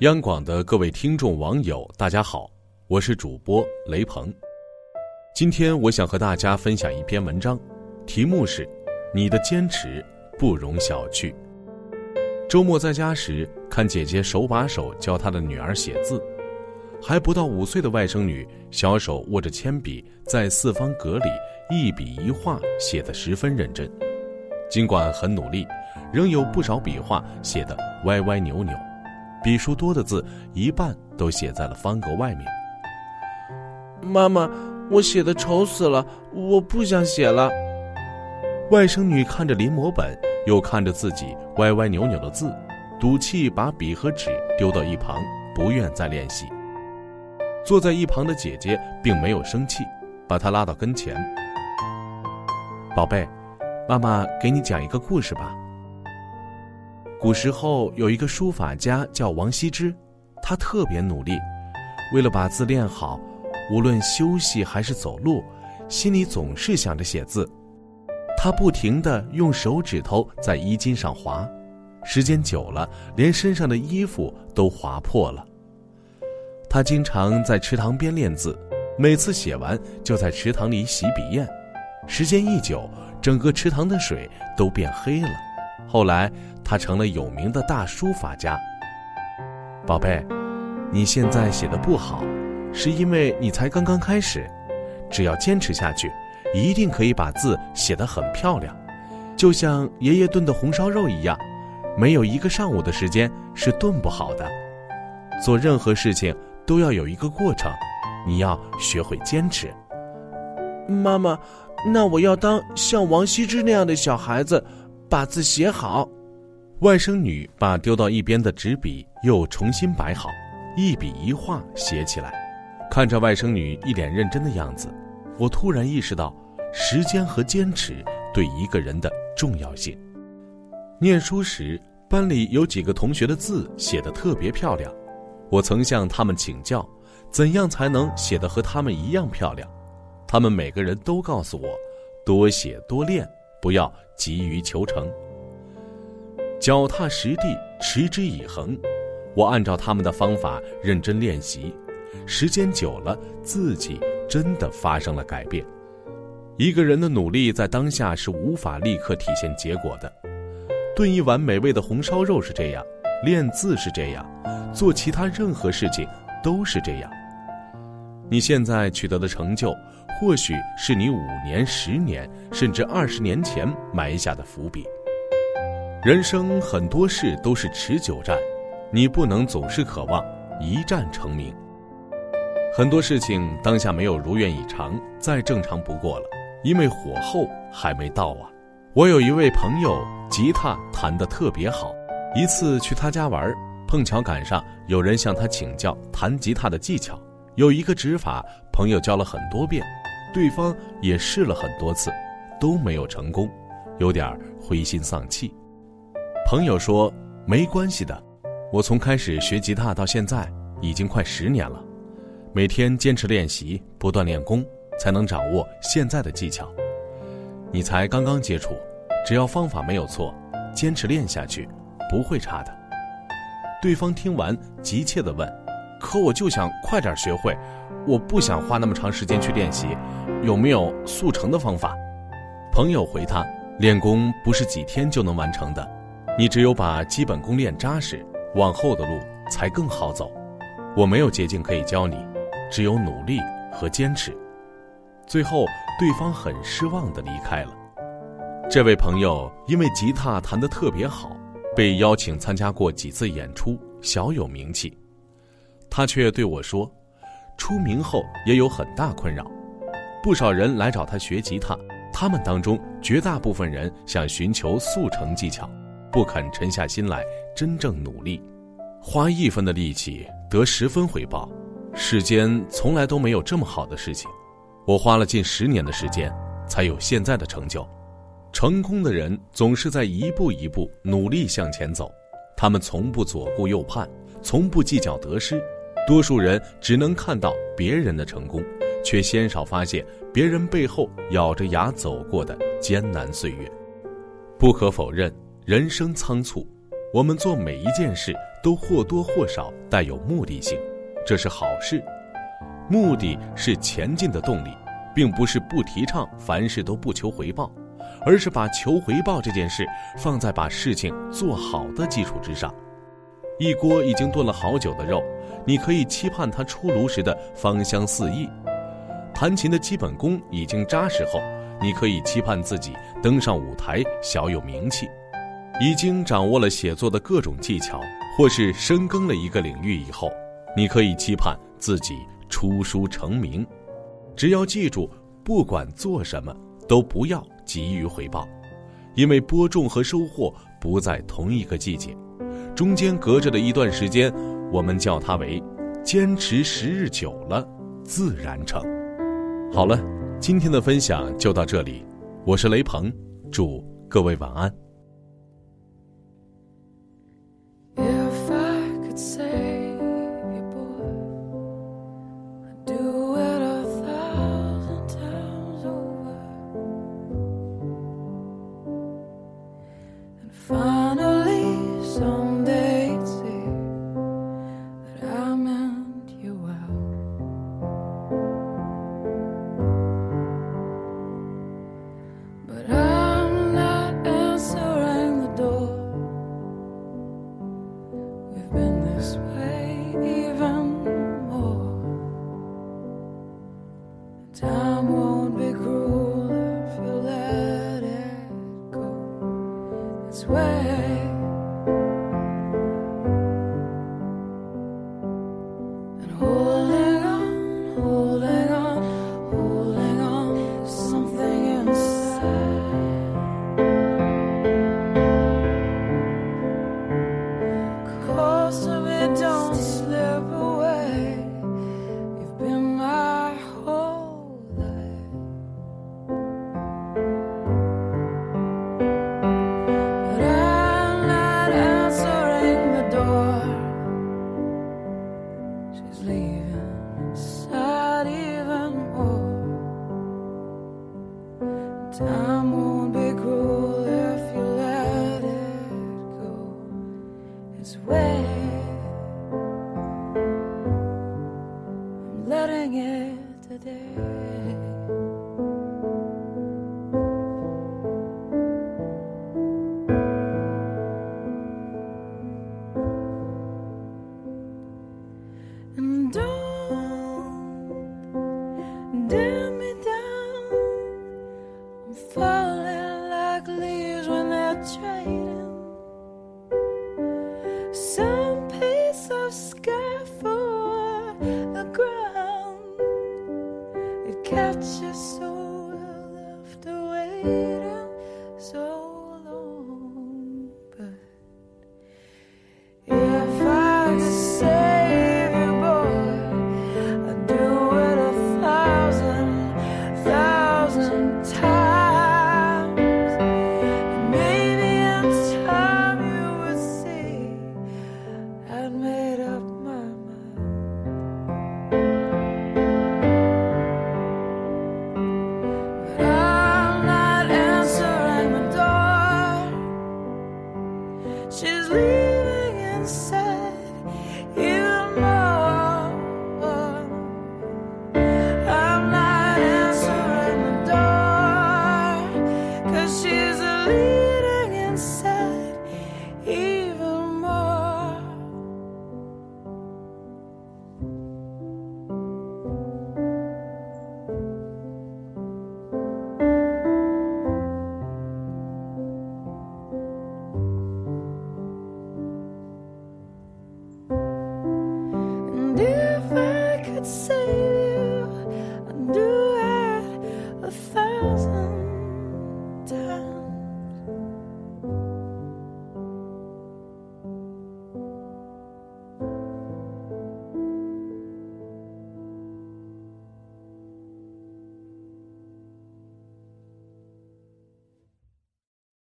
央广的各位听众网友，大家好，我是主播雷鹏。今天我想和大家分享一篇文章，题目是“你的坚持不容小觑”。周末在家时，看姐姐手把手教她的女儿写字，还不到五岁的外甥女，小手握着铅笔，在四方格里一笔一画写得十分认真。尽管很努力，仍有不少笔画写得歪歪扭扭。笔数多的字，一半都写在了方格外面。妈妈，我写的丑死了，我不想写了。外甥女看着临摹本，又看着自己歪歪扭扭的字，赌气把笔和纸丢到一旁，不愿再练习。坐在一旁的姐姐并没有生气，把她拉到跟前：“宝贝，妈妈给你讲一个故事吧。”古时候有一个书法家叫王羲之，他特别努力，为了把字练好，无论休息还是走路，心里总是想着写字。他不停地用手指头在衣襟上划，时间久了，连身上的衣服都划破了。他经常在池塘边练字，每次写完就在池塘里洗笔砚，时间一久，整个池塘的水都变黑了。后来。他成了有名的大书法家。宝贝，你现在写的不好，是因为你才刚刚开始。只要坚持下去，一定可以把字写得很漂亮，就像爷爷炖的红烧肉一样，没有一个上午的时间是炖不好的。做任何事情都要有一个过程，你要学会坚持。妈妈，那我要当像王羲之那样的小孩子，把字写好。外甥女把丢到一边的纸笔又重新摆好，一笔一画写起来。看着外甥女一脸认真的样子，我突然意识到时间和坚持对一个人的重要性。念书时，班里有几个同学的字写得特别漂亮，我曾向他们请教，怎样才能写得和他们一样漂亮。他们每个人都告诉我，多写多练，不要急于求成。脚踏实地，持之以恒。我按照他们的方法认真练习，时间久了，自己真的发生了改变。一个人的努力在当下是无法立刻体现结果的。炖一碗美味的红烧肉是这样，练字是这样，做其他任何事情都是这样。你现在取得的成就，或许是你五年、十年，甚至二十年前埋下的伏笔。人生很多事都是持久战，你不能总是渴望一战成名。很多事情当下没有如愿以偿，再正常不过了，因为火候还没到啊。我有一位朋友，吉他弹得特别好，一次去他家玩，碰巧赶上有人向他请教弹吉他的技巧，有一个指法，朋友教了很多遍，对方也试了很多次，都没有成功，有点灰心丧气。朋友说：“没关系的，我从开始学吉他到现在已经快十年了，每天坚持练习，不断练功，才能掌握现在的技巧。你才刚刚接触，只要方法没有错，坚持练下去，不会差的。”对方听完急切地问：“可我就想快点学会，我不想花那么长时间去练习，有没有速成的方法？”朋友回他：“练功不是几天就能完成的。”你只有把基本功练扎实，往后的路才更好走。我没有捷径可以教你，只有努力和坚持。最后，对方很失望地离开了。这位朋友因为吉他弹得特别好，被邀请参加过几次演出，小有名气。他却对我说，出名后也有很大困扰。不少人来找他学吉他，他们当中绝大部分人想寻求速成技巧。不肯沉下心来真正努力，花一分的力气得十分回报。世间从来都没有这么好的事情。我花了近十年的时间，才有现在的成就。成功的人总是在一步一步努力向前走，他们从不左顾右盼，从不计较得失。多数人只能看到别人的成功，却鲜少发现别人背后咬着牙走过的艰难岁月。不可否认，人生仓促，我们做每一件事都或多或少带有目的性，这是好事。目的是前进的动力，并不是不提倡凡事都不求回报，而是把求回报这件事放在把事情做好的基础之上。一锅已经炖了好久的肉，你可以期盼它出炉时的芳香四溢；弹琴的基本功已经扎实后，你可以期盼自己登上舞台小有名气；已经掌握了写作的各种技巧，或是深耕了一个领域以后，你可以期盼自己出书成名。只要记住，不管做什么，都不要急于回报，因为播种和收获不在同一个季节。中间隔着的一段时间，我们叫它为“坚持时日久了，自然成”。好了，今天的分享就到这里，我是雷鹏，祝各位晚安。someone it today and don't, don't oh